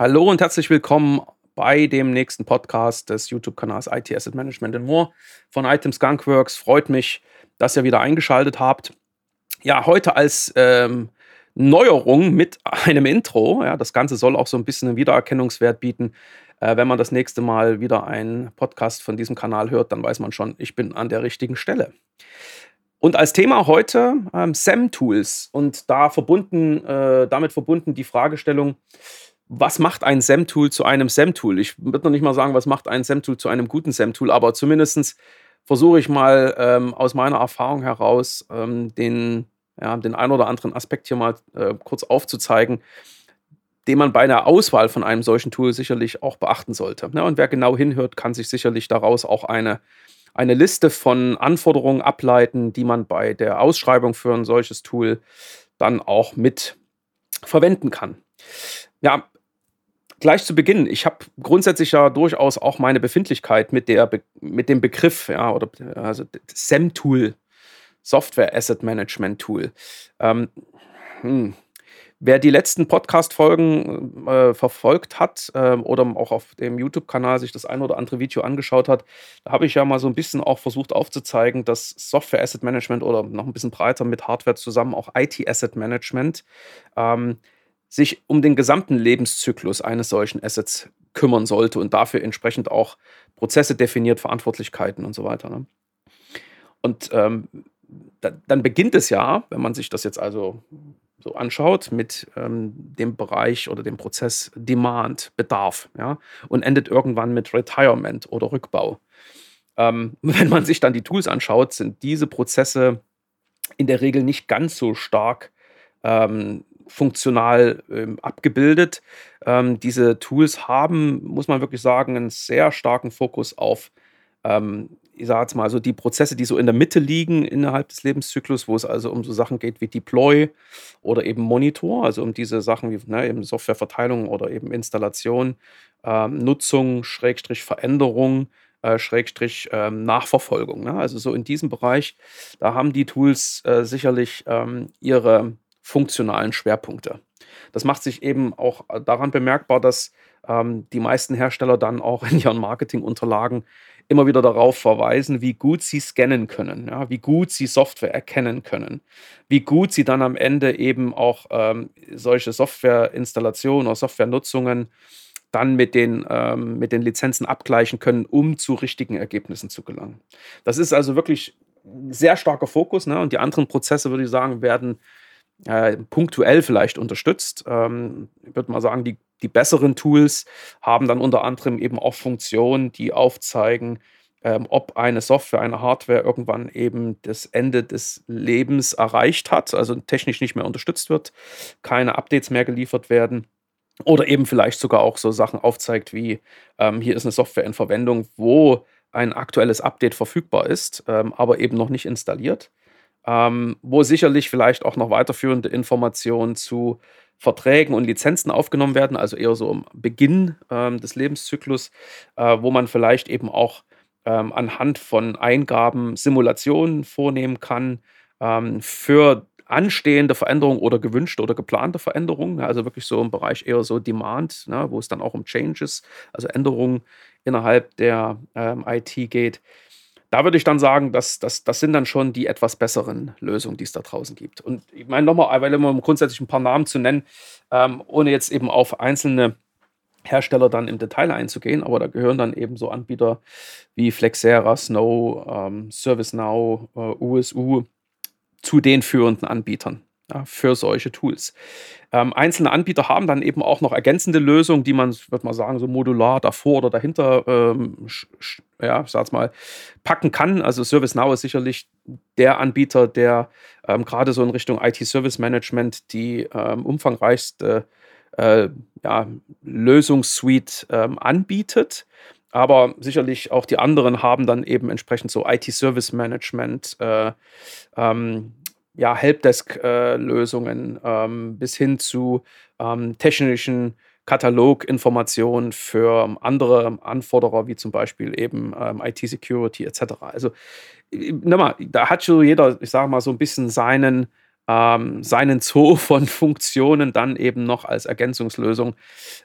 Hallo und herzlich willkommen bei dem nächsten Podcast des YouTube-Kanals IT Asset Management and More von Item Skunkworks. Freut mich, dass ihr wieder eingeschaltet habt. Ja, heute als ähm, Neuerung mit einem Intro. Ja, das Ganze soll auch so ein bisschen einen Wiedererkennungswert bieten. Äh, wenn man das nächste Mal wieder einen Podcast von diesem Kanal hört, dann weiß man schon, ich bin an der richtigen Stelle. Und als Thema heute ähm, SEM-Tools und da verbunden, äh, damit verbunden die Fragestellung, was macht ein SEM-Tool zu einem SEM-Tool? Ich würde noch nicht mal sagen, was macht ein SEM-Tool zu einem guten SEM-Tool, aber zumindest versuche ich mal ähm, aus meiner Erfahrung heraus ähm, den, ja, den ein oder anderen Aspekt hier mal äh, kurz aufzuzeigen, den man bei einer Auswahl von einem solchen Tool sicherlich auch beachten sollte. Ja, und wer genau hinhört, kann sich sicherlich daraus auch eine, eine Liste von Anforderungen ableiten, die man bei der Ausschreibung für ein solches Tool dann auch mit verwenden kann. Ja, gleich zu Beginn, ich habe grundsätzlich ja durchaus auch meine Befindlichkeit mit, der mit dem Begriff, ja, oder also SEM-Tool, Software Asset Management Tool. Ähm, hm. Wer die letzten Podcast-Folgen äh, verfolgt hat äh, oder auch auf dem YouTube-Kanal sich das ein oder andere Video angeschaut hat, da habe ich ja mal so ein bisschen auch versucht aufzuzeigen, dass Software Asset Management oder noch ein bisschen breiter mit Hardware zusammen auch IT Asset Management ähm, sich um den gesamten Lebenszyklus eines solchen Assets kümmern sollte und dafür entsprechend auch Prozesse definiert, Verantwortlichkeiten und so weiter. Ne? Und ähm, da, dann beginnt es ja, wenn man sich das jetzt also so anschaut, mit ähm, dem Bereich oder dem Prozess Demand, Bedarf, ja, und endet irgendwann mit Retirement oder Rückbau. Ähm, wenn man sich dann die Tools anschaut, sind diese Prozesse in der Regel nicht ganz so stark ähm, funktional ähm, abgebildet. Ähm, diese Tools haben, muss man wirklich sagen, einen sehr starken Fokus auf, ähm, ich sage jetzt mal, so die Prozesse, die so in der Mitte liegen innerhalb des Lebenszyklus, wo es also um so Sachen geht wie Deploy oder eben Monitor, also um diese Sachen wie ne, eben Softwareverteilung oder eben Installation, ähm, Nutzung, Schrägstrich Veränderung, äh, Schrägstrich ähm, Nachverfolgung. Ne? Also so in diesem Bereich, da haben die Tools äh, sicherlich ähm, ihre funktionalen Schwerpunkte. Das macht sich eben auch daran bemerkbar, dass ähm, die meisten Hersteller dann auch in ihren Marketingunterlagen immer wieder darauf verweisen, wie gut sie scannen können, ja, wie gut sie Software erkennen können, wie gut sie dann am Ende eben auch ähm, solche Softwareinstallationen oder Softwarenutzungen dann mit den, ähm, mit den Lizenzen abgleichen können, um zu richtigen Ergebnissen zu gelangen. Das ist also wirklich ein sehr starker Fokus. Ne? Und die anderen Prozesse, würde ich sagen, werden äh, punktuell vielleicht unterstützt. Ähm, ich würde mal sagen, die, die besseren Tools haben dann unter anderem eben auch Funktionen, die aufzeigen, ähm, ob eine Software, eine Hardware irgendwann eben das Ende des Lebens erreicht hat, also technisch nicht mehr unterstützt wird, keine Updates mehr geliefert werden. Oder eben vielleicht sogar auch so Sachen aufzeigt wie, ähm, hier ist eine Software in Verwendung, wo ein aktuelles Update verfügbar ist, ähm, aber eben noch nicht installiert ähm, wo sicherlich vielleicht auch noch weiterführende Informationen zu Verträgen und Lizenzen aufgenommen werden, also eher so am Beginn ähm, des Lebenszyklus, äh, wo man vielleicht eben auch ähm, anhand von Eingaben Simulationen vornehmen kann ähm, für anstehende Veränderungen oder gewünschte oder geplante Veränderungen, also wirklich so im Bereich eher so Demand, ne, wo es dann auch um Changes, also Änderungen innerhalb der ähm, IT geht da würde ich dann sagen, dass, dass, das sind dann schon die etwas besseren Lösungen, die es da draußen gibt. Und ich meine nochmal, weil immer grundsätzlich ein paar Namen zu nennen, ähm, ohne jetzt eben auf einzelne Hersteller dann im Detail einzugehen, aber da gehören dann eben so Anbieter wie Flexera, Snow, ähm, ServiceNow, äh, USU zu den führenden Anbietern ja, für solche Tools. Ähm, einzelne Anbieter haben dann eben auch noch ergänzende Lösungen, die man, würde man sagen, so modular davor oder dahinter, ähm, ja, ich sag's mal, packen kann. Also ServiceNow ist sicherlich der Anbieter, der ähm, gerade so in Richtung IT-Service Management die ähm, umfangreichste äh, ja, Lösungssuite ähm, anbietet. Aber sicherlich auch die anderen haben dann eben entsprechend so IT-Service Management, äh, ähm, ja, Helpdesk-Lösungen ähm, bis hin zu ähm, technischen Kataloginformationen für andere Anforderer, wie zum Beispiel eben ähm, IT-Security etc. Also, nochmal, da hat schon jeder, ich sage mal, so ein bisschen seinen ähm, seinen Zoo von Funktionen dann eben noch als Ergänzungslösung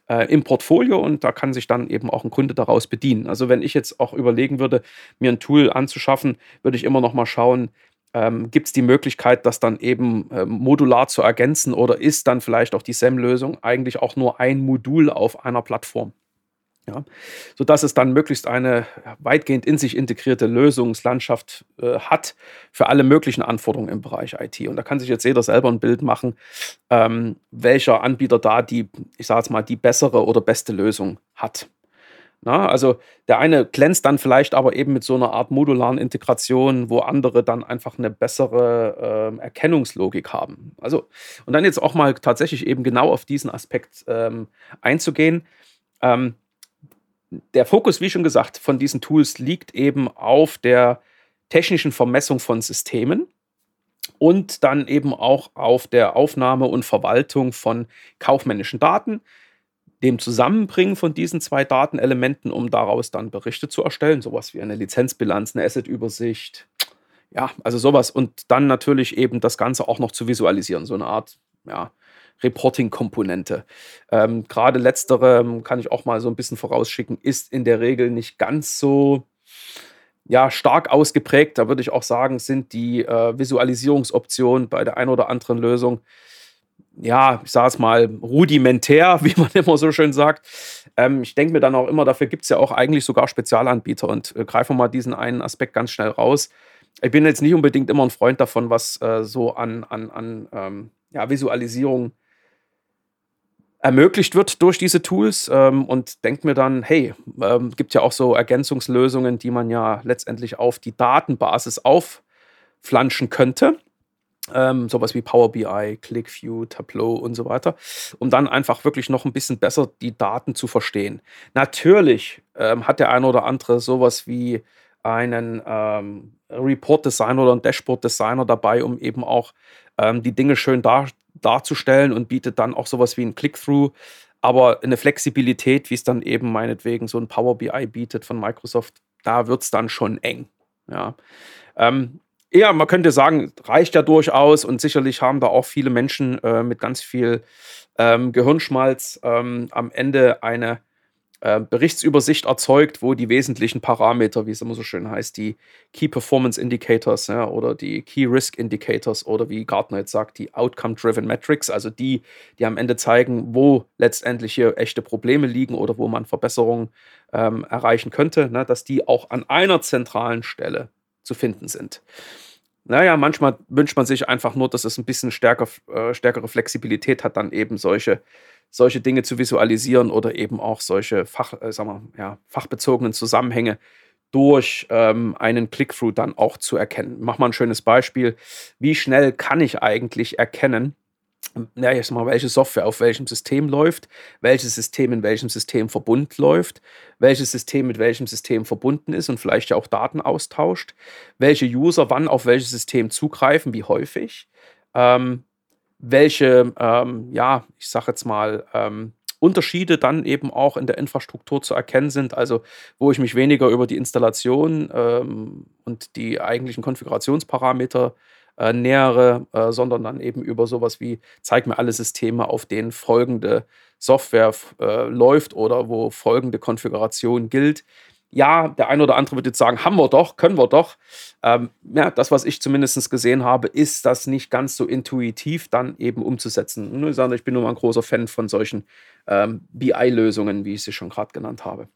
äh, im Portfolio und da kann sich dann eben auch ein Kunde daraus bedienen. Also wenn ich jetzt auch überlegen würde, mir ein Tool anzuschaffen, würde ich immer noch mal schauen, ähm, gibt es die Möglichkeit, das dann eben äh, modular zu ergänzen oder ist dann vielleicht auch die SEM-Lösung eigentlich auch nur ein Modul auf einer Plattform? Ja, sodass es dann möglichst eine weitgehend in sich integrierte Lösungslandschaft äh, hat für alle möglichen Anforderungen im Bereich IT. Und da kann sich jetzt jeder selber ein Bild machen, ähm, welcher Anbieter da die, ich sage jetzt mal, die bessere oder beste Lösung hat. Na, also der eine glänzt dann vielleicht aber eben mit so einer Art modularen Integration, wo andere dann einfach eine bessere äh, Erkennungslogik haben. Also, und dann jetzt auch mal tatsächlich eben genau auf diesen Aspekt ähm, einzugehen. Ähm, der Fokus, wie schon gesagt, von diesen Tools liegt eben auf der technischen Vermessung von Systemen und dann eben auch auf der Aufnahme und Verwaltung von kaufmännischen Daten, dem Zusammenbringen von diesen zwei Datenelementen, um daraus dann Berichte zu erstellen, sowas wie eine Lizenzbilanz, eine Assetübersicht, ja, also sowas und dann natürlich eben das Ganze auch noch zu visualisieren, so eine Art, ja, Reporting-Komponente. Ähm, Gerade letztere ähm, kann ich auch mal so ein bisschen vorausschicken, ist in der Regel nicht ganz so ja, stark ausgeprägt. Da würde ich auch sagen, sind die äh, Visualisierungsoptionen bei der einen oder anderen Lösung, ja, ich sage es mal, rudimentär, wie man immer so schön sagt. Ähm, ich denke mir dann auch immer, dafür gibt es ja auch eigentlich sogar Spezialanbieter und äh, greifen mal diesen einen Aspekt ganz schnell raus. Ich bin jetzt nicht unbedingt immer ein Freund davon, was äh, so an, an, an ähm, ja, Visualisierung ermöglicht wird durch diese Tools ähm, und denkt mir dann, hey, ähm, gibt ja auch so Ergänzungslösungen, die man ja letztendlich auf die Datenbasis aufflanschen könnte. Ähm, sowas wie Power BI, ClickView, Tableau und so weiter, um dann einfach wirklich noch ein bisschen besser die Daten zu verstehen. Natürlich ähm, hat der eine oder andere sowas wie einen ähm, Report-Designer oder einen Dashboard-Designer dabei, um eben auch ähm, die Dinge schön dar darzustellen und bietet dann auch sowas wie ein Click-Through, aber eine Flexibilität, wie es dann eben meinetwegen so ein Power BI bietet von Microsoft, da wird es dann schon eng. Ja. Ähm, eher, man könnte sagen, reicht ja durchaus und sicherlich haben da auch viele Menschen äh, mit ganz viel ähm, Gehirnschmalz ähm, am Ende eine äh, Berichtsübersicht erzeugt, wo die wesentlichen Parameter, wie es immer so schön heißt, die Key Performance Indicators ja, oder die Key Risk Indicators oder wie Gartner jetzt sagt, die Outcome-Driven Metrics, also die, die am Ende zeigen, wo letztendlich hier echte Probleme liegen oder wo man Verbesserungen ähm, erreichen könnte, ne, dass die auch an einer zentralen Stelle zu finden sind. Naja, manchmal wünscht man sich einfach nur, dass es ein bisschen stärker, äh, stärkere Flexibilität hat, dann eben solche solche Dinge zu visualisieren oder eben auch solche Fach, äh, wir, ja, fachbezogenen Zusammenhänge durch ähm, einen Click-Through dann auch zu erkennen. Mach mal ein schönes Beispiel. Wie schnell kann ich eigentlich erkennen, ja, jetzt mal, welche Software auf welchem System läuft, welches System in welchem System verbunden läuft, welches System mit welchem System verbunden ist und vielleicht ja auch Daten austauscht, welche User wann auf welches System zugreifen, wie häufig. Ähm, welche, ähm, ja, ich sage jetzt mal, ähm, Unterschiede dann eben auch in der Infrastruktur zu erkennen sind. Also wo ich mich weniger über die Installation ähm, und die eigentlichen Konfigurationsparameter äh, nähere, äh, sondern dann eben über sowas wie, zeig mir alle Systeme, auf denen folgende Software äh, läuft oder wo folgende Konfiguration gilt ja, der eine oder andere wird jetzt sagen, haben wir doch, können wir doch. Ähm, ja, das, was ich zumindest gesehen habe, ist das nicht ganz so intuitiv dann eben umzusetzen. Ich, sage, ich bin nur mal ein großer Fan von solchen ähm, BI-Lösungen, wie ich sie schon gerade genannt habe.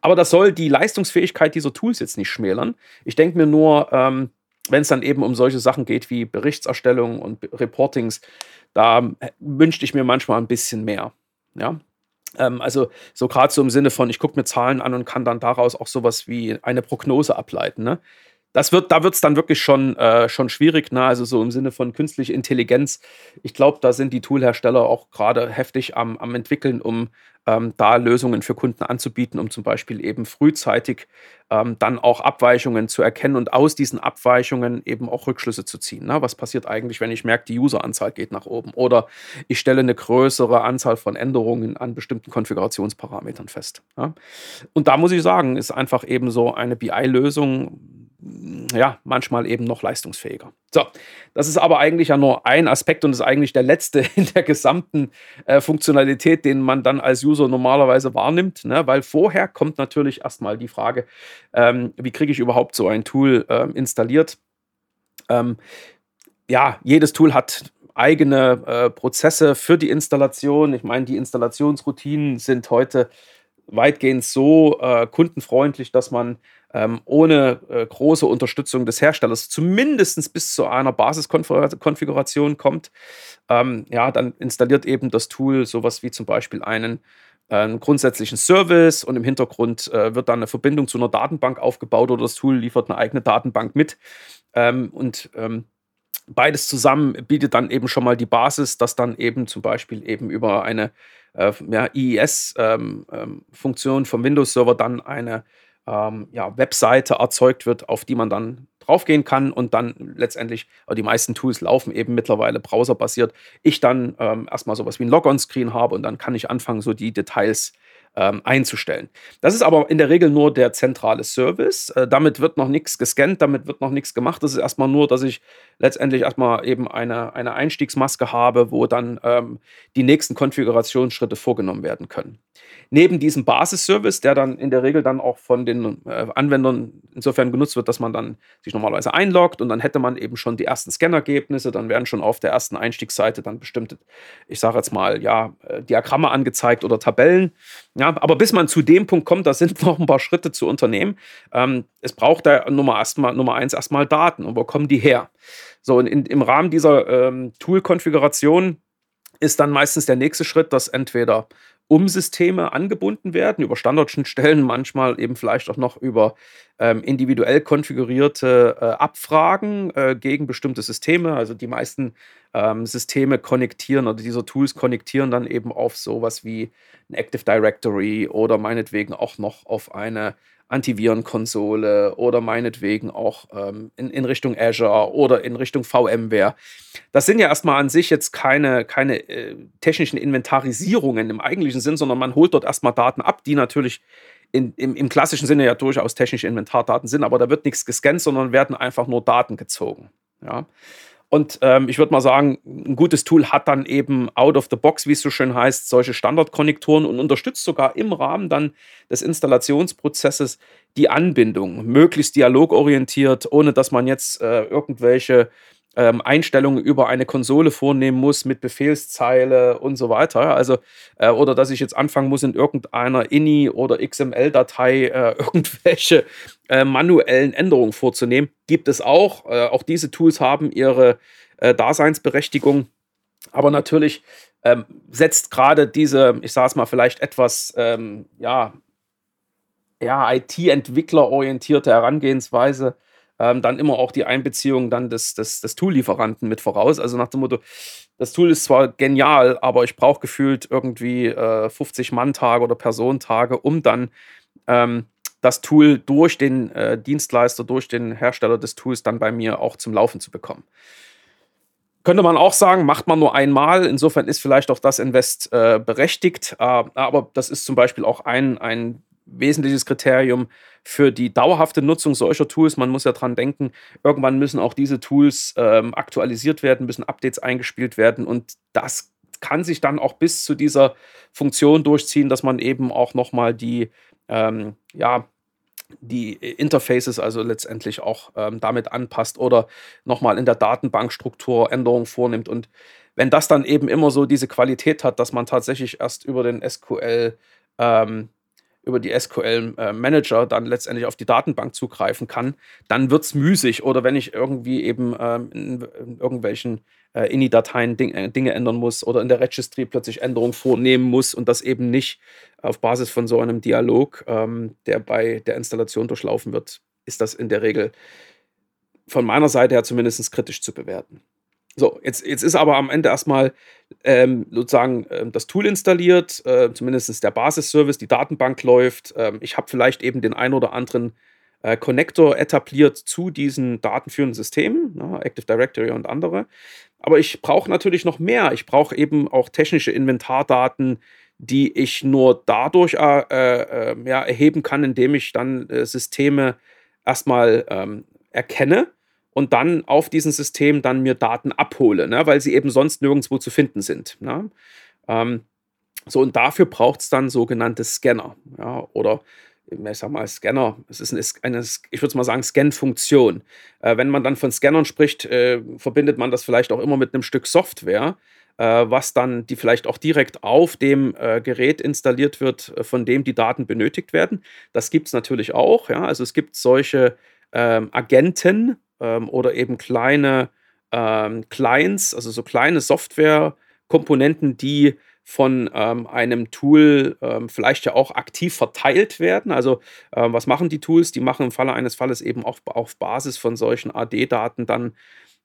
Aber das soll die Leistungsfähigkeit dieser Tools jetzt nicht schmälern. Ich denke mir nur, ähm, wenn es dann eben um solche Sachen geht wie Berichtserstellung und Reportings, da äh, wünschte ich mir manchmal ein bisschen mehr. Ja, ähm, also so gerade so im Sinne von, ich gucke mir Zahlen an und kann dann daraus auch sowas wie eine Prognose ableiten. Ne? Das wird, da wird es dann wirklich schon, äh, schon schwierig, ne? also so im Sinne von künstliche Intelligenz. Ich glaube, da sind die Toolhersteller auch gerade heftig am, am entwickeln, um ähm, da Lösungen für Kunden anzubieten, um zum Beispiel eben frühzeitig ähm, dann auch Abweichungen zu erkennen und aus diesen Abweichungen eben auch Rückschlüsse zu ziehen. Ne? Was passiert eigentlich, wenn ich merke, die Useranzahl geht nach oben oder ich stelle eine größere Anzahl von Änderungen an bestimmten Konfigurationsparametern fest. Ja? Und da muss ich sagen, ist einfach eben so eine BI-Lösung ja, manchmal eben noch leistungsfähiger. So, das ist aber eigentlich ja nur ein Aspekt und ist eigentlich der letzte in der gesamten äh, Funktionalität, den man dann als User normalerweise wahrnimmt, ne? weil vorher kommt natürlich erstmal die Frage, ähm, wie kriege ich überhaupt so ein Tool ähm, installiert? Ähm, ja, jedes Tool hat eigene äh, Prozesse für die Installation. Ich meine, die Installationsroutinen sind heute weitgehend so äh, kundenfreundlich, dass man ähm, ohne äh, große Unterstützung des Herstellers zumindest bis zu einer Basiskonfiguration kommt. Ähm, ja, dann installiert eben das Tool sowas wie zum Beispiel einen einen grundsätzlichen Service und im Hintergrund äh, wird dann eine Verbindung zu einer Datenbank aufgebaut oder das Tool liefert eine eigene Datenbank mit. Ähm, und ähm, beides zusammen bietet dann eben schon mal die Basis, dass dann eben zum Beispiel eben über eine äh, ja, IIS-Funktion ähm, ähm vom Windows-Server dann eine ähm, ja, Webseite erzeugt wird, auf die man dann draufgehen kann und dann letztendlich, die meisten Tools laufen eben mittlerweile browserbasiert, ich dann ähm, erstmal sowas wie ein Logon-Screen habe und dann kann ich anfangen, so die Details ähm, einzustellen. Das ist aber in der Regel nur der zentrale Service. Äh, damit wird noch nichts gescannt, damit wird noch nichts gemacht. Das ist erstmal nur, dass ich letztendlich erstmal eben eine, eine Einstiegsmaske habe, wo dann ähm, die nächsten Konfigurationsschritte vorgenommen werden können. Neben diesem Basisservice, der dann in der Regel dann auch von den äh, Anwendern insofern genutzt wird, dass man dann sich normalerweise einloggt und dann hätte man eben schon die ersten Scannergebnisse, dann werden schon auf der ersten Einstiegsseite dann bestimmte, ich sage jetzt mal, ja, äh, Diagramme angezeigt oder Tabellen. Ja, aber bis man zu dem Punkt kommt, da sind noch ein paar Schritte zu unternehmen. Ähm, es braucht da Nummer, erstmal, Nummer eins erstmal Daten. Und wo kommen die her? So, und in, im Rahmen dieser ähm, Tool-Konfiguration ist dann meistens der nächste Schritt, dass entweder Umsysteme angebunden werden, über Standardschnittstellen, manchmal eben vielleicht auch noch über ähm, individuell konfigurierte äh, Abfragen äh, gegen bestimmte Systeme. Also die meisten ähm, Systeme konnektieren oder diese Tools konnektieren dann eben auf sowas wie ein Active Directory oder meinetwegen auch noch auf eine Antivirenkonsole oder meinetwegen auch ähm, in, in Richtung Azure oder in Richtung VMware. Das sind ja erstmal an sich jetzt keine, keine äh, technischen Inventarisierungen im eigentlichen Sinn, sondern man holt dort erstmal Daten ab, die natürlich in, im, im klassischen Sinne ja durchaus technische Inventardaten sind, aber da wird nichts gescannt, sondern werden einfach nur Daten gezogen. Ja. Und ähm, ich würde mal sagen, ein gutes Tool hat dann eben out of the box, wie es so schön heißt, solche Standardkonnektoren und unterstützt sogar im Rahmen dann des Installationsprozesses die Anbindung, möglichst dialogorientiert, ohne dass man jetzt äh, irgendwelche ähm, Einstellungen über eine Konsole vornehmen muss mit Befehlszeile und so weiter. Also, äh, oder dass ich jetzt anfangen muss, in irgendeiner INI oder XML-Datei äh, irgendwelche äh, manuellen Änderungen vorzunehmen. Gibt es auch. Äh, auch diese Tools haben ihre äh, Daseinsberechtigung. Aber natürlich ähm, setzt gerade diese, ich sage es mal, vielleicht etwas, ähm, ja, ja, IT-Entwickler-orientierte Herangehensweise ähm, dann immer auch die Einbeziehung dann des, des, des Tool-Lieferanten mit voraus. Also nach dem Motto, das Tool ist zwar genial, aber ich brauche gefühlt irgendwie äh, 50 Mann-Tage oder Personentage, um dann ähm, das Tool durch den äh, Dienstleister, durch den Hersteller des Tools dann bei mir auch zum Laufen zu bekommen. Könnte man auch sagen, macht man nur einmal. Insofern ist vielleicht auch das Invest äh, berechtigt. Äh, aber das ist zum Beispiel auch ein, ein wesentliches Kriterium für die dauerhafte Nutzung solcher Tools. Man muss ja dran denken, irgendwann müssen auch diese Tools ähm, aktualisiert werden, müssen Updates eingespielt werden und das kann sich dann auch bis zu dieser Funktion durchziehen, dass man eben auch nochmal die, ähm, ja, die Interfaces also letztendlich auch ähm, damit anpasst oder nochmal in der Datenbankstruktur Änderungen vornimmt. Und wenn das dann eben immer so diese Qualität hat, dass man tatsächlich erst über den SQL ähm, über die SQL-Manager äh, dann letztendlich auf die Datenbank zugreifen kann, dann wird es müßig. Oder wenn ich irgendwie eben ähm, in, irgendwelchen äh, INI-Dateien äh, Dinge ändern muss oder in der Registry plötzlich Änderungen vornehmen muss und das eben nicht auf Basis von so einem Dialog, ähm, der bei der Installation durchlaufen wird, ist das in der Regel von meiner Seite her zumindest kritisch zu bewerten. So, jetzt, jetzt ist aber am Ende erstmal ähm, sozusagen äh, das Tool installiert, äh, zumindest der Basisservice, die Datenbank läuft. Ähm, ich habe vielleicht eben den ein oder anderen äh, Connector etabliert zu diesen datenführenden Systemen, ne, Active Directory und andere. Aber ich brauche natürlich noch mehr. Ich brauche eben auch technische Inventardaten, die ich nur dadurch äh, äh, ja, erheben kann, indem ich dann äh, Systeme erstmal ähm, erkenne und dann auf diesem System dann mir Daten abhole, ne, weil sie eben sonst nirgendwo zu finden sind. Ne? Ähm, so, und dafür braucht es dann sogenannte Scanner ja, oder ich sag mal, Scanner, es ist eine, eine ich würde mal sagen, Scan-Funktion. Äh, wenn man dann von Scannern spricht, äh, verbindet man das vielleicht auch immer mit einem Stück Software, äh, was dann die vielleicht auch direkt auf dem äh, Gerät installiert wird, äh, von dem die Daten benötigt werden. Das gibt es natürlich auch. Ja? Also es gibt solche ähm, Agenten ähm, oder eben kleine ähm, Clients, also so kleine Software-Komponenten, die von ähm, einem Tool ähm, vielleicht ja auch aktiv verteilt werden. Also ähm, was machen die Tools? Die machen im Falle eines Falles eben auch auf Basis von solchen AD-Daten dann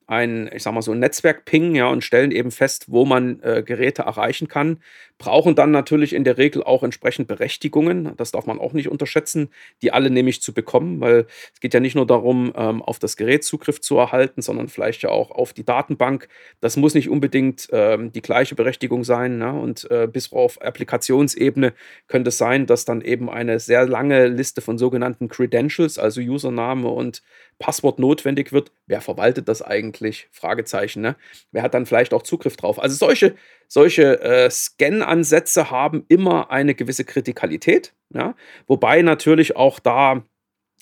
ein, ich sag mal so ein Netzwerk-Ping, ja, und stellen eben fest, wo man äh, Geräte erreichen kann, brauchen dann natürlich in der Regel auch entsprechend Berechtigungen, das darf man auch nicht unterschätzen, die alle nämlich zu bekommen, weil es geht ja nicht nur darum, ähm, auf das Gerät Zugriff zu erhalten, sondern vielleicht ja auch auf die Datenbank. Das muss nicht unbedingt ähm, die gleiche Berechtigung sein, ne? und äh, bis auf Applikationsebene könnte es sein, dass dann eben eine sehr lange Liste von sogenannten Credentials, also Username und Passwort notwendig wird. Wer verwaltet das eigentlich? Fragezeichen. Ne? Wer hat dann vielleicht auch Zugriff drauf? Also solche, solche äh, Scan-Ansätze haben immer eine gewisse Kritikalität. Ja? Wobei natürlich auch da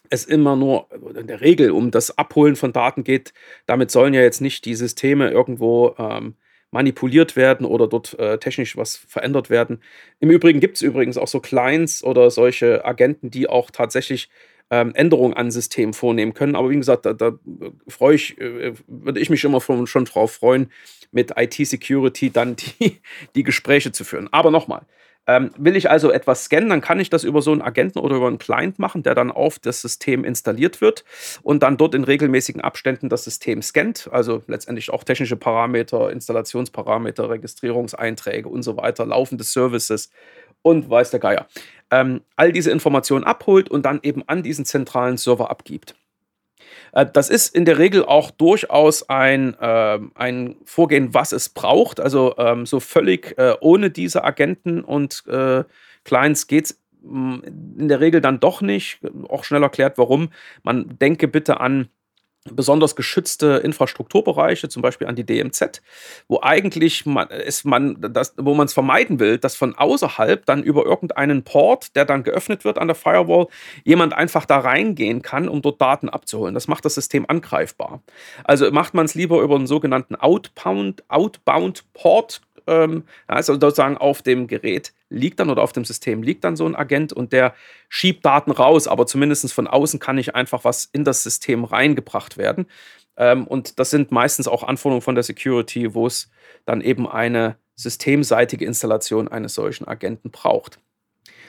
es immer nur in der Regel um das Abholen von Daten geht. Damit sollen ja jetzt nicht die Systeme irgendwo ähm, manipuliert werden oder dort äh, technisch was verändert werden. Im Übrigen gibt es übrigens auch so Clients oder solche Agenten, die auch tatsächlich ähm, Änderungen an System vornehmen können. Aber wie gesagt, da, da freue ich, äh, würde ich mich immer von, schon drauf freuen, mit IT-Security dann die, die Gespräche zu führen. Aber nochmal, ähm, will ich also etwas scannen, dann kann ich das über so einen Agenten oder über einen Client machen, der dann auf das System installiert wird und dann dort in regelmäßigen Abständen das System scannt. Also letztendlich auch technische Parameter, Installationsparameter, Registrierungseinträge und so weiter, laufende Services und weiß der Geier ähm, all diese Informationen abholt und dann eben an diesen zentralen Server abgibt. Äh, das ist in der Regel auch durchaus ein, äh, ein Vorgehen, was es braucht. Also ähm, so völlig äh, ohne diese Agenten und äh, Clients geht es mm, in der Regel dann doch nicht. Auch schnell erklärt, warum. Man denke bitte an besonders geschützte Infrastrukturbereiche, zum Beispiel an die DMZ, wo eigentlich man, ist man, das, wo man es vermeiden will, dass von außerhalb dann über irgendeinen Port, der dann geöffnet wird an der Firewall, jemand einfach da reingehen kann, um dort Daten abzuholen. Das macht das System angreifbar. Also macht man es lieber über einen sogenannten Outbound, Outbound Port ähm, also sozusagen auf dem Gerät liegt dann oder auf dem System liegt dann so ein Agent und der schiebt Daten raus, aber zumindest von außen kann nicht einfach was in das System reingebracht werden. Ähm, und das sind meistens auch Anforderungen von der Security, wo es dann eben eine systemseitige Installation eines solchen Agenten braucht.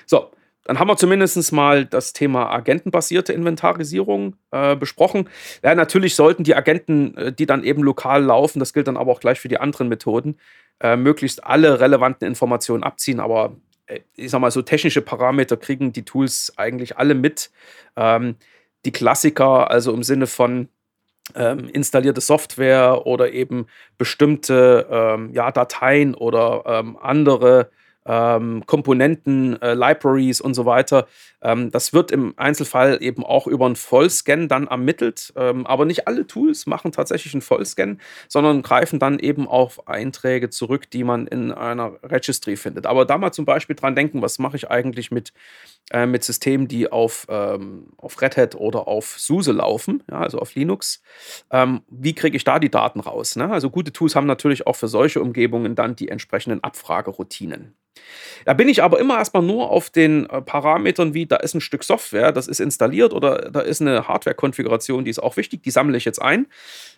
So, dann haben wir zumindest mal das Thema agentenbasierte Inventarisierung äh, besprochen. Ja, natürlich sollten die Agenten, äh, die dann eben lokal laufen, das gilt dann aber auch gleich für die anderen Methoden, äh, möglichst alle relevanten Informationen abziehen. Aber äh, ich sag mal, so technische Parameter kriegen die Tools eigentlich alle mit. Ähm, die Klassiker, also im Sinne von ähm, installierte Software oder eben bestimmte ähm, ja, Dateien oder ähm, andere ähm, Komponenten, äh, Libraries und so weiter. Ähm, das wird im Einzelfall eben auch über einen Vollscan dann ermittelt. Ähm, aber nicht alle Tools machen tatsächlich einen Vollscan, sondern greifen dann eben auf Einträge zurück, die man in einer Registry findet. Aber da mal zum Beispiel dran denken, was mache ich eigentlich mit, äh, mit Systemen, die auf, ähm, auf Red Hat oder auf SUSE laufen, ja, also auf Linux. Ähm, wie kriege ich da die Daten raus? Ne? Also gute Tools haben natürlich auch für solche Umgebungen dann die entsprechenden Abfrageroutinen. Da bin ich aber immer erstmal nur auf den äh, Parametern wie, da ist ein Stück Software, das ist installiert oder da ist eine Hardware-Konfiguration, die ist auch wichtig, die sammle ich jetzt ein.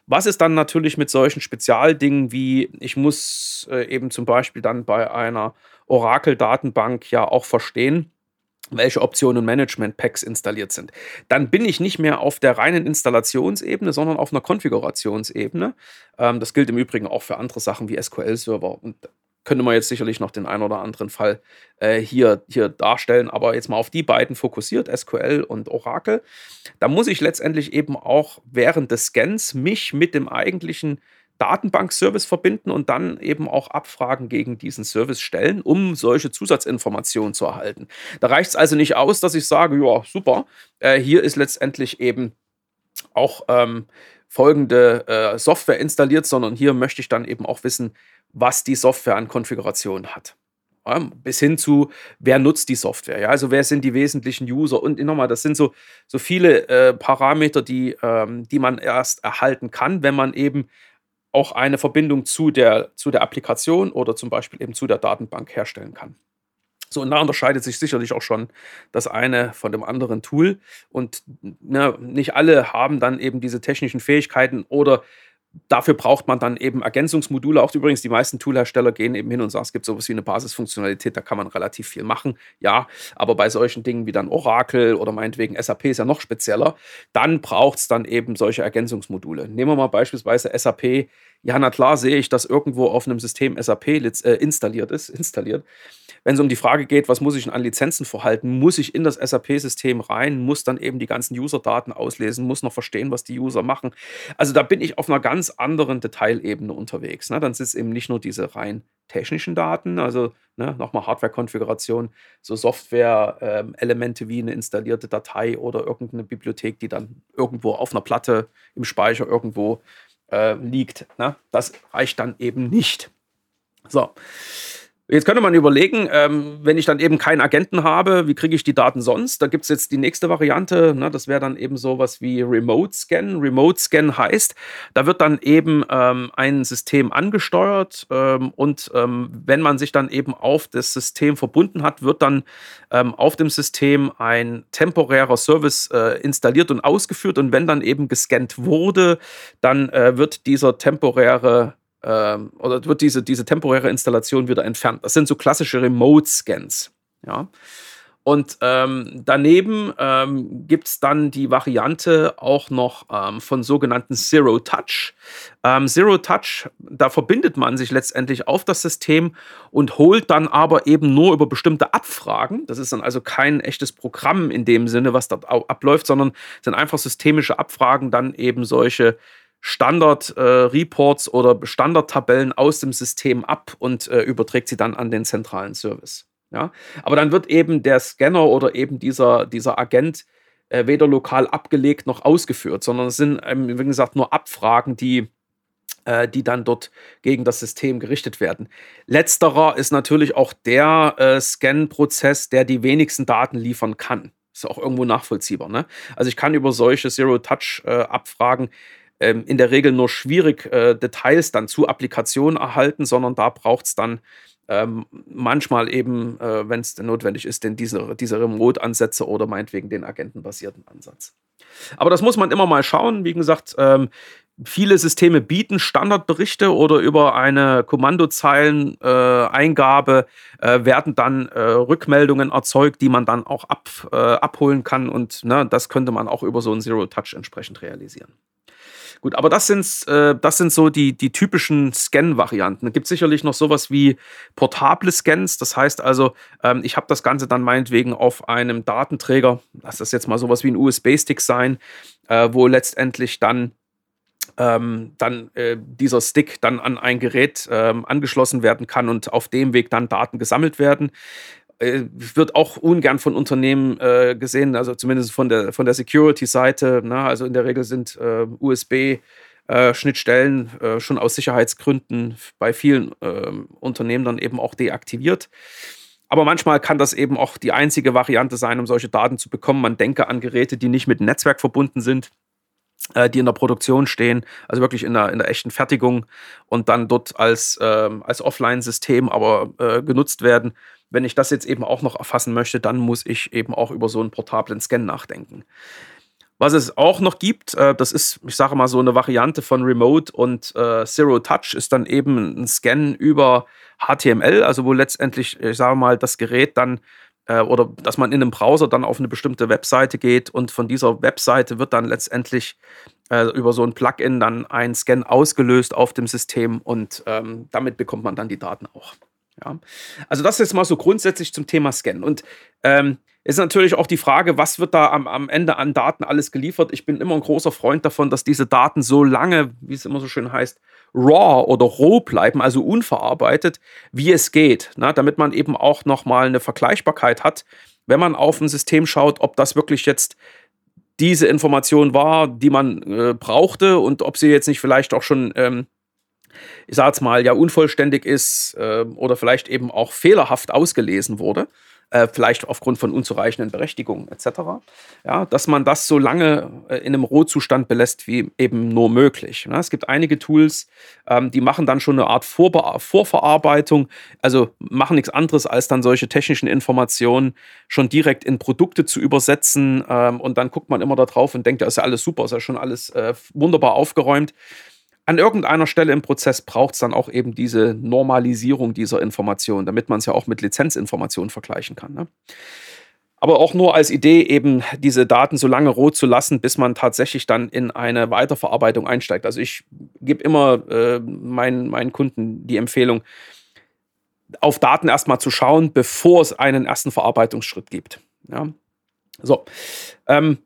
Was ist dann natürlich mit solchen Spezialdingen wie, ich muss äh, eben zum Beispiel dann bei einer Oracle-Datenbank ja auch verstehen, welche Optionen und Management-Packs installiert sind. Dann bin ich nicht mehr auf der reinen Installationsebene, sondern auf einer Konfigurationsebene. Ähm, das gilt im Übrigen auch für andere Sachen wie SQL-Server. Und könnte man jetzt sicherlich noch den einen oder anderen Fall äh, hier, hier darstellen, aber jetzt mal auf die beiden fokussiert, SQL und Oracle. Da muss ich letztendlich eben auch während des Scans mich mit dem eigentlichen Datenbank-Service verbinden und dann eben auch Abfragen gegen diesen Service stellen, um solche Zusatzinformationen zu erhalten. Da reicht es also nicht aus, dass ich sage, ja, super, äh, hier ist letztendlich eben auch ähm, folgende äh, Software installiert, sondern hier möchte ich dann eben auch wissen, was die Software an Konfiguration hat. Bis hin zu, wer nutzt die Software. Ja? Also wer sind die wesentlichen User? Und nochmal, das sind so, so viele äh, Parameter, die, ähm, die man erst erhalten kann, wenn man eben auch eine Verbindung zu der, zu der Applikation oder zum Beispiel eben zu der Datenbank herstellen kann. So, und da unterscheidet sich sicherlich auch schon das eine von dem anderen Tool. Und ne, nicht alle haben dann eben diese technischen Fähigkeiten oder Dafür braucht man dann eben Ergänzungsmodule. Auch übrigens, die meisten Toolhersteller gehen eben hin und sagen, es gibt sowas wie eine Basisfunktionalität, da kann man relativ viel machen. Ja, aber bei solchen Dingen wie dann Oracle oder meinetwegen SAP ist ja noch spezieller, dann braucht es dann eben solche Ergänzungsmodule. Nehmen wir mal beispielsweise SAP. Ja, na klar sehe ich, dass irgendwo auf einem System SAP äh, installiert ist, installiert wenn es um die Frage geht, was muss ich an Lizenzen verhalten, muss ich in das SAP-System rein, muss dann eben die ganzen User-Daten auslesen, muss noch verstehen, was die User machen. Also da bin ich auf einer ganz anderen Detailebene unterwegs. Ne? Dann sind es eben nicht nur diese rein technischen Daten, also ne, nochmal Hardware-Konfiguration, so Software-Elemente ähm, wie eine installierte Datei oder irgendeine Bibliothek, die dann irgendwo auf einer Platte im Speicher irgendwo äh, liegt. Ne? Das reicht dann eben nicht. So. Jetzt könnte man überlegen, ähm, wenn ich dann eben keinen Agenten habe, wie kriege ich die Daten sonst? Da gibt es jetzt die nächste Variante, ne? das wäre dann eben sowas wie Remote Scan. Remote Scan heißt, da wird dann eben ähm, ein System angesteuert ähm, und ähm, wenn man sich dann eben auf das System verbunden hat, wird dann ähm, auf dem System ein temporärer Service äh, installiert und ausgeführt und wenn dann eben gescannt wurde, dann äh, wird dieser temporäre ähm, oder wird diese, diese temporäre Installation wieder entfernt. Das sind so klassische Remote-Scans. Ja. Und ähm, daneben ähm, gibt es dann die Variante auch noch ähm, von sogenannten Zero Touch. Ähm, Zero Touch, da verbindet man sich letztendlich auf das System und holt dann aber eben nur über bestimmte Abfragen. Das ist dann also kein echtes Programm in dem Sinne, was dort abläuft, sondern sind einfach systemische Abfragen, dann eben solche Standard-Reports äh, oder Standardtabellen aus dem System ab und äh, überträgt sie dann an den zentralen Service. Ja? Aber dann wird eben der Scanner oder eben dieser, dieser Agent äh, weder lokal abgelegt noch ausgeführt, sondern es sind, ähm, wie gesagt, nur Abfragen, die, äh, die dann dort gegen das System gerichtet werden. Letzterer ist natürlich auch der äh, Scan-Prozess, der die wenigsten Daten liefern kann. Ist auch irgendwo nachvollziehbar. Ne? Also ich kann über solche Zero-Touch-Abfragen äh, ähm, in der Regel nur schwierig äh, Details dann zu Applikationen erhalten, sondern da braucht es dann ähm, manchmal eben, äh, wenn es notwendig ist, den, diese, diese Remote-Ansätze oder meinetwegen den agentenbasierten Ansatz. Aber das muss man immer mal schauen. Wie gesagt, ähm, viele Systeme bieten Standardberichte oder über eine Kommandozeileneingabe äh, äh, werden dann äh, Rückmeldungen erzeugt, die man dann auch ab, äh, abholen kann. Und ne, das könnte man auch über so ein Zero-Touch entsprechend realisieren. Gut, aber das sind, äh, das sind so die, die typischen Scan-Varianten. Es gibt sicherlich noch sowas wie portable Scans. Das heißt also, ähm, ich habe das Ganze dann meinetwegen auf einem Datenträger, lass das jetzt mal sowas wie ein USB-Stick sein, äh, wo letztendlich dann ähm, dann äh, dieser Stick dann an ein Gerät ähm, angeschlossen werden kann und auf dem Weg dann Daten gesammelt werden. Äh, wird auch ungern von Unternehmen äh, gesehen, also zumindest von der, von der Security-Seite. Ne? Also in der Regel sind äh, USB- äh, äh, schon aus Sicherheitsgründen bei vielen ähm, Unternehmen dann eben auch deaktiviert. Aber manchmal kann das eben auch die einzige Variante sein, um solche Daten zu bekommen. Man denke an Geräte, die nicht mit Netzwerk verbunden sind, äh, die in der Produktion stehen, also wirklich in der, in der echten Fertigung und dann dort als, ähm, als Offline-System aber genutzt werden. Wenn ich das jetzt eben auch noch erfassen möchte, dann muss ich eben auch über so einen portablen Scan nachdenken. Was es auch noch gibt, äh, das ist, ich sage mal, so eine Variante von Remote und äh, Zero Touch, ist dann eben ein Scan über HTML, also wo letztendlich, ich sage mal, das Gerät dann äh, oder dass man in einem Browser dann auf eine bestimmte Webseite geht und von dieser Webseite wird dann letztendlich äh, über so ein Plugin dann ein Scan ausgelöst auf dem System und ähm, damit bekommt man dann die Daten auch. Ja. Also das ist mal so grundsätzlich zum Thema Scannen. Und ähm, ist natürlich auch die Frage, was wird da am, am Ende an Daten alles geliefert? Ich bin immer ein großer Freund davon, dass diese Daten so lange, wie es immer so schön heißt, raw oder roh bleiben, also unverarbeitet, wie es geht, na, damit man eben auch nochmal eine Vergleichbarkeit hat, wenn man auf ein System schaut, ob das wirklich jetzt diese Information war, die man äh, brauchte und ob sie jetzt nicht vielleicht auch schon, ähm, ich sage jetzt mal, ja unvollständig ist äh, oder vielleicht eben auch fehlerhaft ausgelesen wurde äh, vielleicht aufgrund von unzureichenden Berechtigungen etc. Ja, dass man das so lange äh, in einem Rohzustand belässt wie eben nur möglich. Ja, es gibt einige Tools, ähm, die machen dann schon eine Art Vorbe Vorverarbeitung, also machen nichts anderes, als dann solche technischen Informationen schon direkt in Produkte zu übersetzen ähm, und dann guckt man immer da drauf und denkt, ja, ist ja alles super, ist ja schon alles äh, wunderbar aufgeräumt an irgendeiner Stelle im Prozess braucht es dann auch eben diese Normalisierung dieser Information, damit man es ja auch mit Lizenzinformationen vergleichen kann. Ne? Aber auch nur als Idee, eben diese Daten so lange rot zu lassen, bis man tatsächlich dann in eine Weiterverarbeitung einsteigt. Also ich gebe immer äh, meinen, meinen Kunden die Empfehlung, auf Daten erstmal zu schauen, bevor es einen ersten Verarbeitungsschritt gibt. Ja? So. Ähm,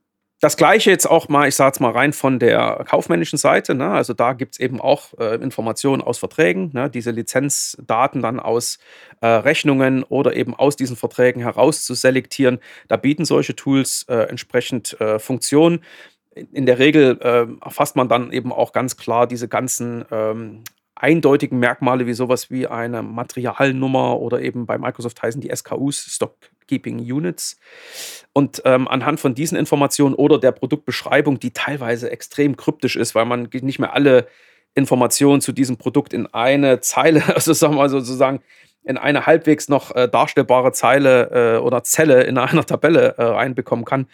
das gleiche jetzt auch mal, ich sage es mal rein von der kaufmännischen Seite. Ne? Also da gibt es eben auch äh, Informationen aus Verträgen, ne? diese Lizenzdaten dann aus äh, Rechnungen oder eben aus diesen Verträgen heraus zu selektieren. Da bieten solche Tools äh, entsprechend äh, Funktionen. In der Regel äh, erfasst man dann eben auch ganz klar diese ganzen ähm, eindeutigen Merkmale wie sowas wie eine Materialnummer oder eben bei Microsoft heißen die SKUs, Stock Keeping Units. Und ähm, anhand von diesen Informationen oder der Produktbeschreibung, die teilweise extrem kryptisch ist, weil man nicht mehr alle Informationen zu diesem Produkt in eine Zeile, also sagen wir mal sozusagen in eine halbwegs noch äh, darstellbare Zeile äh, oder Zelle in einer Tabelle äh, reinbekommen kann.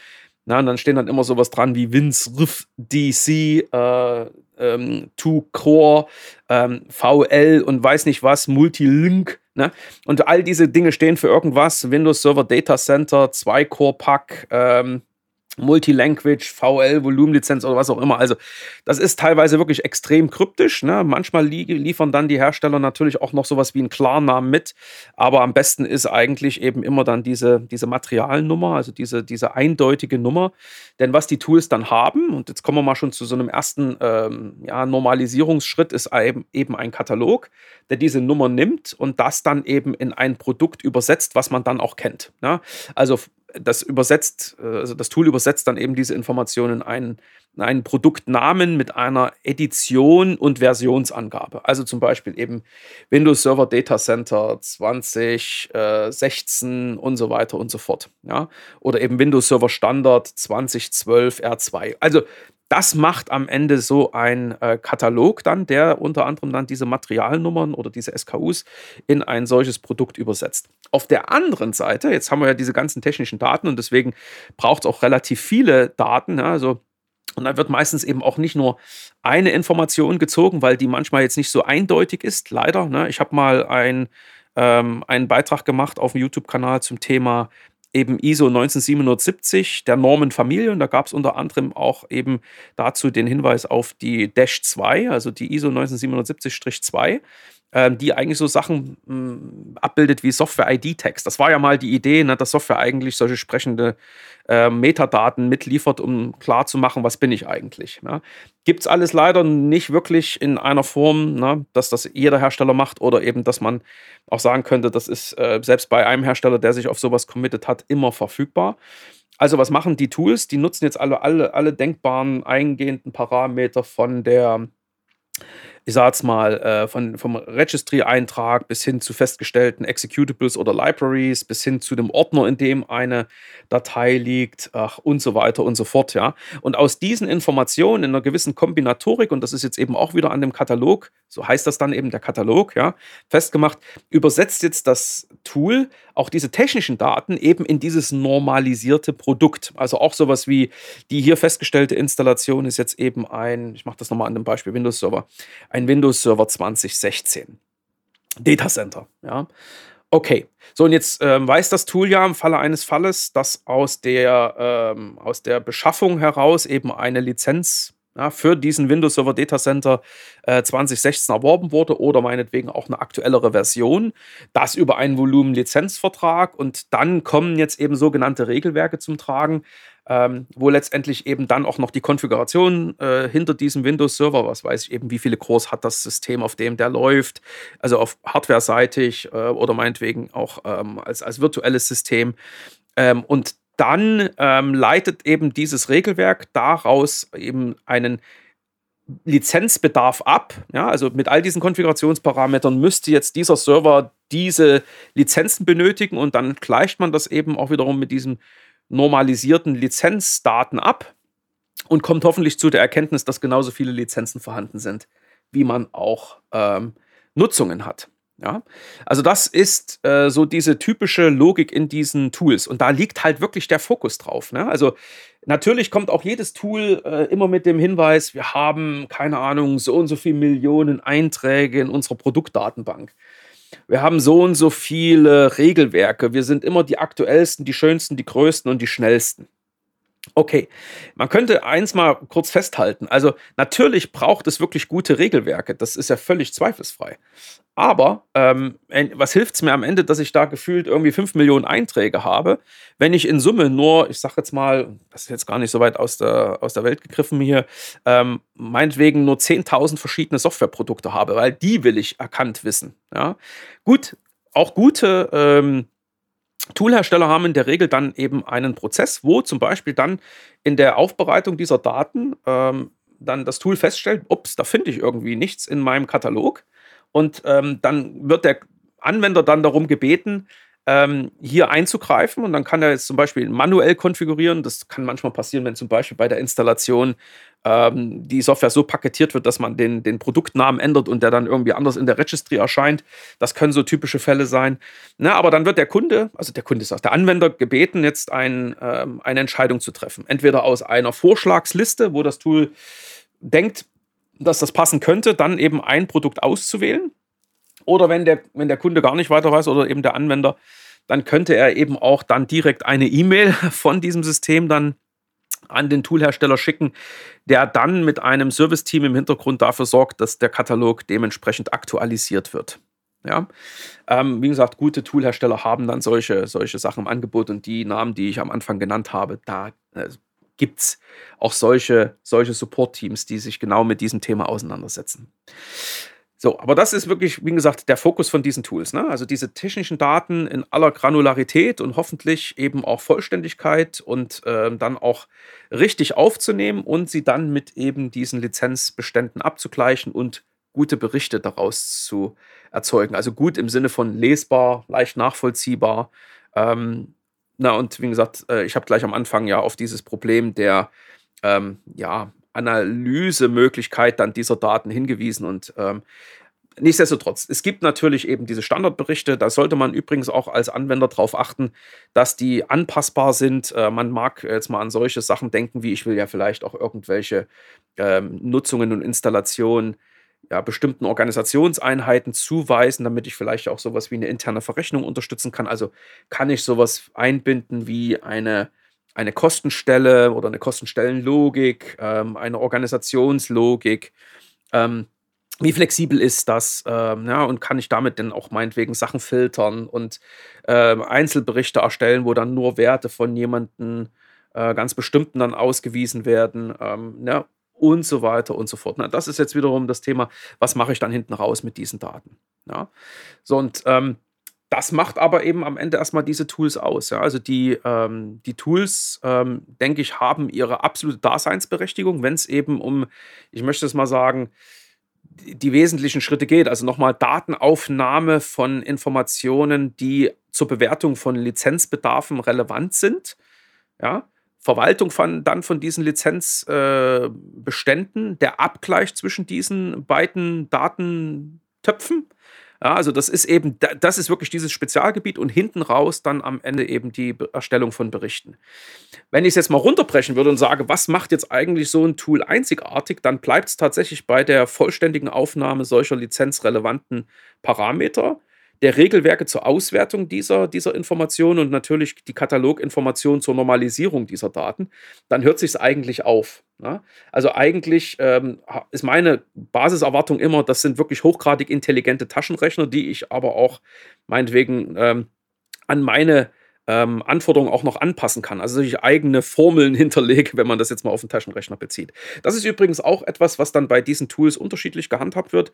Na, und dann stehen dann immer sowas dran wie Wins, Riff, DC, äh, ähm, To Core, ähm, VL und weiß nicht was, Multilink. Ne? Und all diese Dinge stehen für irgendwas. Windows Server Data Center, 2-Core-Pack, ähm, Multilanguage, VL, Volumenlizenz oder was auch immer. Also, das ist teilweise wirklich extrem kryptisch. Ne? Manchmal li liefern dann die Hersteller natürlich auch noch sowas wie einen Klarnamen mit. Aber am besten ist eigentlich eben immer dann diese, diese Materialnummer, also diese, diese eindeutige Nummer. Denn was die Tools dann haben, und jetzt kommen wir mal schon zu so einem ersten ähm, ja, Normalisierungsschritt, ist eben ein Katalog, der diese Nummer nimmt und das dann eben in ein Produkt übersetzt, was man dann auch kennt. Ne? Also das übersetzt, äh, also das Tool übersetzt dann eben diese Informationen in einen, in einen Produktnamen mit einer Edition und Versionsangabe. Also zum Beispiel eben Windows Server Data Center 2016 und so weiter und so fort. Ja? Oder eben Windows Server Standard 2012 R2. Also das macht am Ende so ein äh, Katalog dann, der unter anderem dann diese Materialnummern oder diese SKUs in ein solches Produkt übersetzt. Auf der anderen Seite, jetzt haben wir ja diese ganzen technischen Daten und deswegen braucht es auch relativ viele Daten. Ja, also und da wird meistens eben auch nicht nur eine Information gezogen, weil die manchmal jetzt nicht so eindeutig ist, leider. Ne? Ich habe mal ein, ähm, einen Beitrag gemacht auf dem YouTube-Kanal zum Thema eben ISO 19770 der Normenfamilie und da gab es unter anderem auch eben dazu den Hinweis auf die Dash 2, also die ISO 19770-2 ähm, die eigentlich so Sachen mh, hm, abbildet wie Software-ID-Text. Das war ja mal die Idee, ne, dass Software eigentlich solche sprechende äh, Metadaten mitliefert, um klarzumachen, was bin ich eigentlich. Ne? Gibt es alles leider nicht wirklich in einer Form, ne, dass das jeder Hersteller macht oder eben, dass man auch sagen könnte, das ist äh, selbst bei einem Hersteller, der sich auf sowas committed hat, immer verfügbar. Also was machen die Tools? Die nutzen jetzt alle, alle, alle denkbaren eingehenden Parameter von der ich sage jetzt mal, äh, von, vom Registry-Eintrag bis hin zu festgestellten Executables oder Libraries, bis hin zu dem Ordner, in dem eine Datei liegt ach, und so weiter und so fort. Ja. Und aus diesen Informationen in einer gewissen Kombinatorik, und das ist jetzt eben auch wieder an dem Katalog, so heißt das dann eben der Katalog, ja, festgemacht, übersetzt jetzt das Tool auch diese technischen Daten eben in dieses normalisierte Produkt. Also auch sowas wie die hier festgestellte Installation ist jetzt eben ein, ich mache das nochmal an dem Beispiel Windows Server, ein Windows Server 2016. Data Center, ja. Okay, so und jetzt ähm, weiß das Tool ja im Falle eines Falles, dass aus der, ähm, aus der Beschaffung heraus eben eine Lizenz ja, für diesen Windows Server Data Center äh, 2016 erworben wurde oder meinetwegen auch eine aktuellere Version. Das über einen Volumen-Lizenzvertrag und dann kommen jetzt eben sogenannte Regelwerke zum Tragen, ähm, wo letztendlich eben dann auch noch die Konfiguration äh, hinter diesem Windows-Server, was weiß ich eben, wie viele Cores hat das System, auf dem der läuft, also auf Hardware-seitig äh, oder meinetwegen auch ähm, als, als virtuelles System. Ähm, und dann ähm, leitet eben dieses Regelwerk daraus eben einen Lizenzbedarf ab. Ja, also mit all diesen Konfigurationsparametern müsste jetzt dieser Server diese Lizenzen benötigen und dann gleicht man das eben auch wiederum mit diesen normalisierten Lizenzdaten ab und kommt hoffentlich zu der Erkenntnis, dass genauso viele Lizenzen vorhanden sind, wie man auch ähm, Nutzungen hat. Ja, also das ist äh, so diese typische Logik in diesen Tools und da liegt halt wirklich der Fokus drauf. Ne? Also natürlich kommt auch jedes Tool äh, immer mit dem Hinweis, wir haben keine Ahnung so und so viele Millionen Einträge in unserer Produktdatenbank. Wir haben so und so viele Regelwerke. Wir sind immer die aktuellsten, die schönsten, die größten und die schnellsten. Okay, man könnte eins mal kurz festhalten. Also natürlich braucht es wirklich gute Regelwerke. Das ist ja völlig zweifelsfrei. Aber ähm, was hilft es mir am Ende, dass ich da gefühlt irgendwie 5 Millionen Einträge habe, wenn ich in Summe nur, ich sage jetzt mal, das ist jetzt gar nicht so weit aus der, aus der Welt gegriffen hier, ähm, meinetwegen nur 10.000 verschiedene Softwareprodukte habe, weil die will ich erkannt wissen. Ja? Gut, auch gute ähm, Toolhersteller haben in der Regel dann eben einen Prozess, wo zum Beispiel dann in der Aufbereitung dieser Daten ähm, dann das Tool feststellt, ups, da finde ich irgendwie nichts in meinem Katalog. Und ähm, dann wird der Anwender dann darum gebeten, ähm, hier einzugreifen und dann kann er jetzt zum Beispiel manuell konfigurieren. Das kann manchmal passieren, wenn zum Beispiel bei der Installation ähm, die Software so paketiert wird, dass man den, den Produktnamen ändert und der dann irgendwie anders in der Registry erscheint. Das können so typische Fälle sein. Na, aber dann wird der Kunde, also der Kunde ist auch der Anwender, gebeten, jetzt ein, ähm, eine Entscheidung zu treffen. Entweder aus einer Vorschlagsliste, wo das Tool denkt, dass das passen könnte, dann eben ein Produkt auszuwählen. Oder wenn der, wenn der Kunde gar nicht weiter weiß oder eben der Anwender, dann könnte er eben auch dann direkt eine E-Mail von diesem System dann an den Toolhersteller schicken, der dann mit einem Serviceteam im Hintergrund dafür sorgt, dass der Katalog dementsprechend aktualisiert wird. Ja, ähm, wie gesagt, gute Toolhersteller haben dann solche, solche Sachen im Angebot und die Namen, die ich am Anfang genannt habe, da äh, gibt es auch solche, solche Support-Teams, die sich genau mit diesem Thema auseinandersetzen. So, aber das ist wirklich, wie gesagt, der Fokus von diesen Tools. Ne? Also diese technischen Daten in aller Granularität und hoffentlich eben auch Vollständigkeit und äh, dann auch richtig aufzunehmen und sie dann mit eben diesen Lizenzbeständen abzugleichen und gute Berichte daraus zu erzeugen. Also gut im Sinne von lesbar, leicht nachvollziehbar. Ähm, na, und wie gesagt, äh, ich habe gleich am Anfang ja auf dieses Problem der ähm, ja, Analysemöglichkeit dann dieser Daten hingewiesen und ähm, Nichtsdestotrotz, es gibt natürlich eben diese Standardberichte. Da sollte man übrigens auch als Anwender darauf achten, dass die anpassbar sind. Äh, man mag jetzt mal an solche Sachen denken, wie ich will ja vielleicht auch irgendwelche ähm, Nutzungen und Installationen ja, bestimmten Organisationseinheiten zuweisen, damit ich vielleicht auch sowas wie eine interne Verrechnung unterstützen kann. Also kann ich sowas einbinden wie eine eine Kostenstelle oder eine Kostenstellenlogik, ähm, eine Organisationslogik. Ähm, wie flexibel ist das? Ähm, ja, und kann ich damit denn auch meinetwegen Sachen filtern und äh, Einzelberichte erstellen, wo dann nur Werte von jemandem äh, ganz bestimmten dann ausgewiesen werden? Ähm, ja, und so weiter und so fort. Na, das ist jetzt wiederum das Thema, was mache ich dann hinten raus mit diesen Daten? Ja, so und ähm, das macht aber eben am Ende erstmal diese Tools aus. Ja? Also die, ähm, die Tools, ähm, denke ich, haben ihre absolute Daseinsberechtigung, wenn es eben um, ich möchte es mal sagen, die, wesentlichen Schritte geht. Also nochmal Datenaufnahme von Informationen, die zur Bewertung von Lizenzbedarfen relevant sind. Ja? Verwaltung von, dann von diesen Lizenzbeständen, äh, der Abgleich zwischen diesen beiden Datentöpfen ja, also das ist eben, das ist wirklich dieses Spezialgebiet und hinten raus dann am Ende eben die Erstellung von Berichten. Wenn ich es jetzt mal runterbrechen würde und sage, was macht jetzt eigentlich so ein Tool einzigartig, dann bleibt es tatsächlich bei der vollständigen Aufnahme solcher lizenzrelevanten Parameter der Regelwerke zur Auswertung dieser, dieser Informationen und natürlich die Kataloginformationen zur Normalisierung dieser Daten, dann hört sich es eigentlich auf. Ne? Also eigentlich ähm, ist meine Basiserwartung immer, das sind wirklich hochgradig intelligente Taschenrechner, die ich aber auch meinetwegen ähm, an meine ähm, Anforderungen auch noch anpassen kann. Also sich eigene Formeln hinterlege, wenn man das jetzt mal auf den Taschenrechner bezieht. Das ist übrigens auch etwas, was dann bei diesen Tools unterschiedlich gehandhabt wird.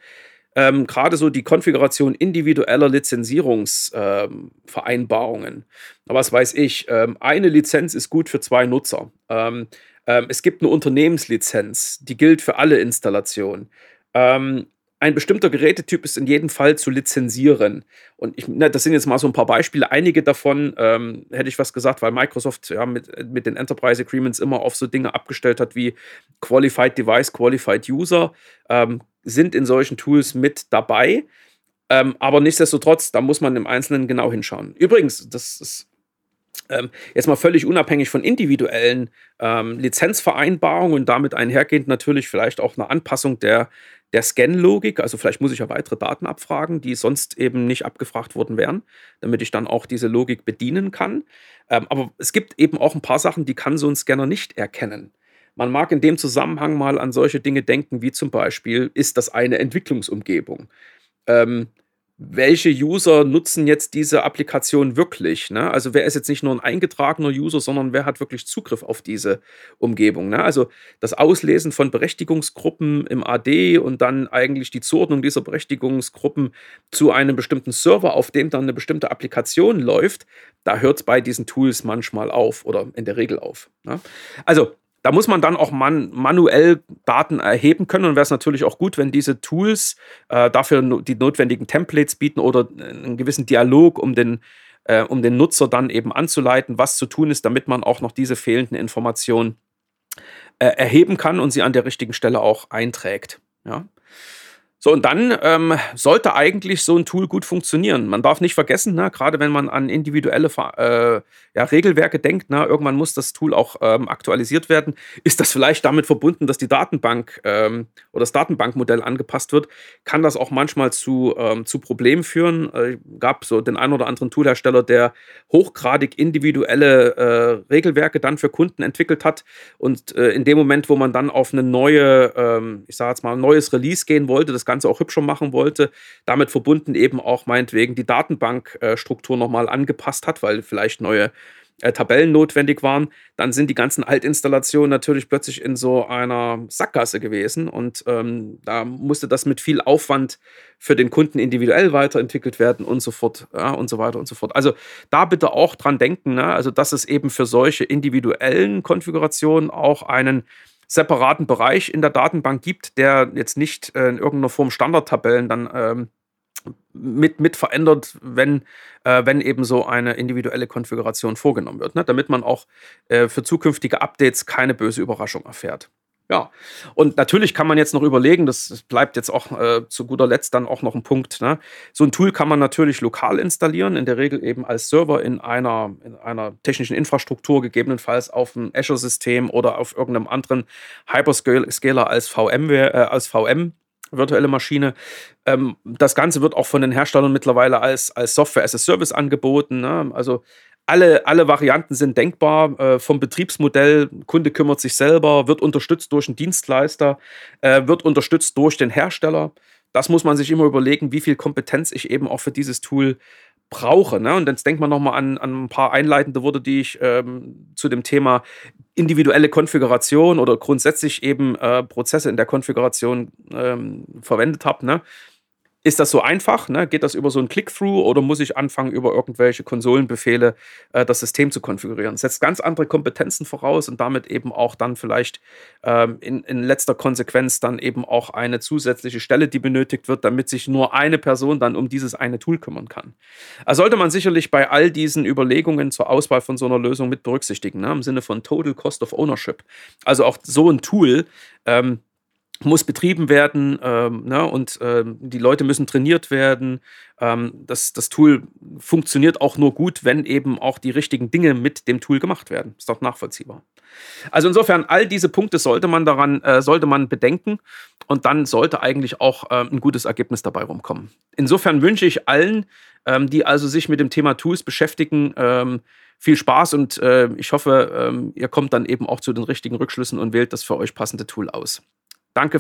Ähm, Gerade so die Konfiguration individueller Lizenzierungsvereinbarungen. Ähm, was weiß ich, ähm, eine Lizenz ist gut für zwei Nutzer. Ähm, ähm, es gibt eine Unternehmenslizenz, die gilt für alle Installationen. Ähm, ein bestimmter Gerätetyp ist in jedem Fall zu lizenzieren. Und ich, ne, das sind jetzt mal so ein paar Beispiele. Einige davon ähm, hätte ich was gesagt, weil Microsoft ja mit, mit den Enterprise Agreements immer auf so Dinge abgestellt hat wie Qualified Device, Qualified User, ähm, sind in solchen Tools mit dabei. Ähm, aber nichtsdestotrotz, da muss man im Einzelnen genau hinschauen. Übrigens, das ist ähm, jetzt mal völlig unabhängig von individuellen ähm, Lizenzvereinbarungen und damit einhergehend natürlich vielleicht auch eine Anpassung der, der Scan-Logik. Also vielleicht muss ich ja weitere Daten abfragen, die sonst eben nicht abgefragt worden wären, damit ich dann auch diese Logik bedienen kann. Ähm, aber es gibt eben auch ein paar Sachen, die kann so ein Scanner nicht erkennen. Man mag in dem Zusammenhang mal an solche Dinge denken, wie zum Beispiel, ist das eine Entwicklungsumgebung? Ähm, welche User nutzen jetzt diese Applikation wirklich? Ne? Also wer ist jetzt nicht nur ein eingetragener User, sondern wer hat wirklich Zugriff auf diese Umgebung? Ne? Also das Auslesen von Berechtigungsgruppen im AD und dann eigentlich die Zuordnung dieser Berechtigungsgruppen zu einem bestimmten Server, auf dem dann eine bestimmte Applikation läuft, da hört es bei diesen Tools manchmal auf oder in der Regel auf. Ne? Also da muss man dann auch man, manuell Daten erheben können und wäre es natürlich auch gut, wenn diese Tools äh, dafür die notwendigen Templates bieten oder einen gewissen Dialog, um den, äh, um den Nutzer dann eben anzuleiten, was zu tun ist, damit man auch noch diese fehlenden Informationen äh, erheben kann und sie an der richtigen Stelle auch einträgt. Ja. So, und dann ähm, sollte eigentlich so ein Tool gut funktionieren. Man darf nicht vergessen, ne, gerade wenn man an individuelle äh, ja, Regelwerke denkt, ne, irgendwann muss das Tool auch ähm, aktualisiert werden. Ist das vielleicht damit verbunden, dass die Datenbank ähm, oder das Datenbankmodell angepasst wird? Kann das auch manchmal zu, ähm, zu Problemen führen? Äh, gab so den einen oder anderen Toolhersteller, der hochgradig individuelle äh, Regelwerke dann für Kunden entwickelt hat. Und äh, in dem Moment, wo man dann auf eine neue, ähm, ich sage jetzt mal, ein neues Release gehen wollte, das Ganze auch hübscher machen wollte, damit verbunden eben auch meinetwegen die Datenbankstruktur nochmal angepasst hat, weil vielleicht neue äh, Tabellen notwendig waren, dann sind die ganzen Altinstallationen natürlich plötzlich in so einer Sackgasse gewesen und ähm, da musste das mit viel Aufwand für den Kunden individuell weiterentwickelt werden und so fort ja, und so weiter und so fort. Also da bitte auch dran denken, ne? also dass es eben für solche individuellen Konfigurationen auch einen separaten Bereich in der Datenbank gibt, der jetzt nicht äh, in irgendeiner Form Standardtabellen dann ähm, mit, mit verändert, wenn, äh, wenn eben so eine individuelle Konfiguration vorgenommen wird, ne? damit man auch äh, für zukünftige Updates keine böse Überraschung erfährt. Ja, und natürlich kann man jetzt noch überlegen, das bleibt jetzt auch äh, zu guter Letzt dann auch noch ein Punkt. Ne? So ein Tool kann man natürlich lokal installieren, in der Regel eben als Server in einer, in einer technischen Infrastruktur, gegebenenfalls auf einem Azure-System oder auf irgendeinem anderen Hyperscaler als VMware, äh, als VM virtuelle Maschine. Ähm, das Ganze wird auch von den Herstellern mittlerweile als, als Software as a Service angeboten. Ne? Also alle, alle Varianten sind denkbar. Äh, vom Betriebsmodell, Kunde kümmert sich selber, wird unterstützt durch einen Dienstleister, äh, wird unterstützt durch den Hersteller. Das muss man sich immer überlegen, wie viel Kompetenz ich eben auch für dieses Tool brauche. Ne? Und jetzt denkt man nochmal an, an ein paar einleitende Worte, die ich ähm, zu dem Thema individuelle Konfiguration oder grundsätzlich eben äh, Prozesse in der Konfiguration ähm, verwendet habe. Ne? Ist das so einfach? Ne? Geht das über so ein Click-Through oder muss ich anfangen, über irgendwelche Konsolenbefehle äh, das System zu konfigurieren? Das setzt ganz andere Kompetenzen voraus und damit eben auch dann vielleicht ähm, in, in letzter Konsequenz dann eben auch eine zusätzliche Stelle, die benötigt wird, damit sich nur eine Person dann um dieses eine Tool kümmern kann. Also sollte man sicherlich bei all diesen Überlegungen zur Auswahl von so einer Lösung mit berücksichtigen, ne? im Sinne von Total Cost of Ownership. Also auch so ein Tool. Ähm, muss betrieben werden ähm, ne, und ähm, die Leute müssen trainiert werden. Ähm, das, das Tool funktioniert auch nur gut, wenn eben auch die richtigen Dinge mit dem Tool gemacht werden. Ist doch nachvollziehbar. Also insofern, all diese Punkte sollte man daran, äh, sollte man bedenken und dann sollte eigentlich auch ähm, ein gutes Ergebnis dabei rumkommen. Insofern wünsche ich allen, ähm, die also sich mit dem Thema Tools beschäftigen, ähm, viel Spaß und äh, ich hoffe, ihr kommt dann eben auch zu den richtigen Rückschlüssen und wählt das für euch passende Tool aus. Danke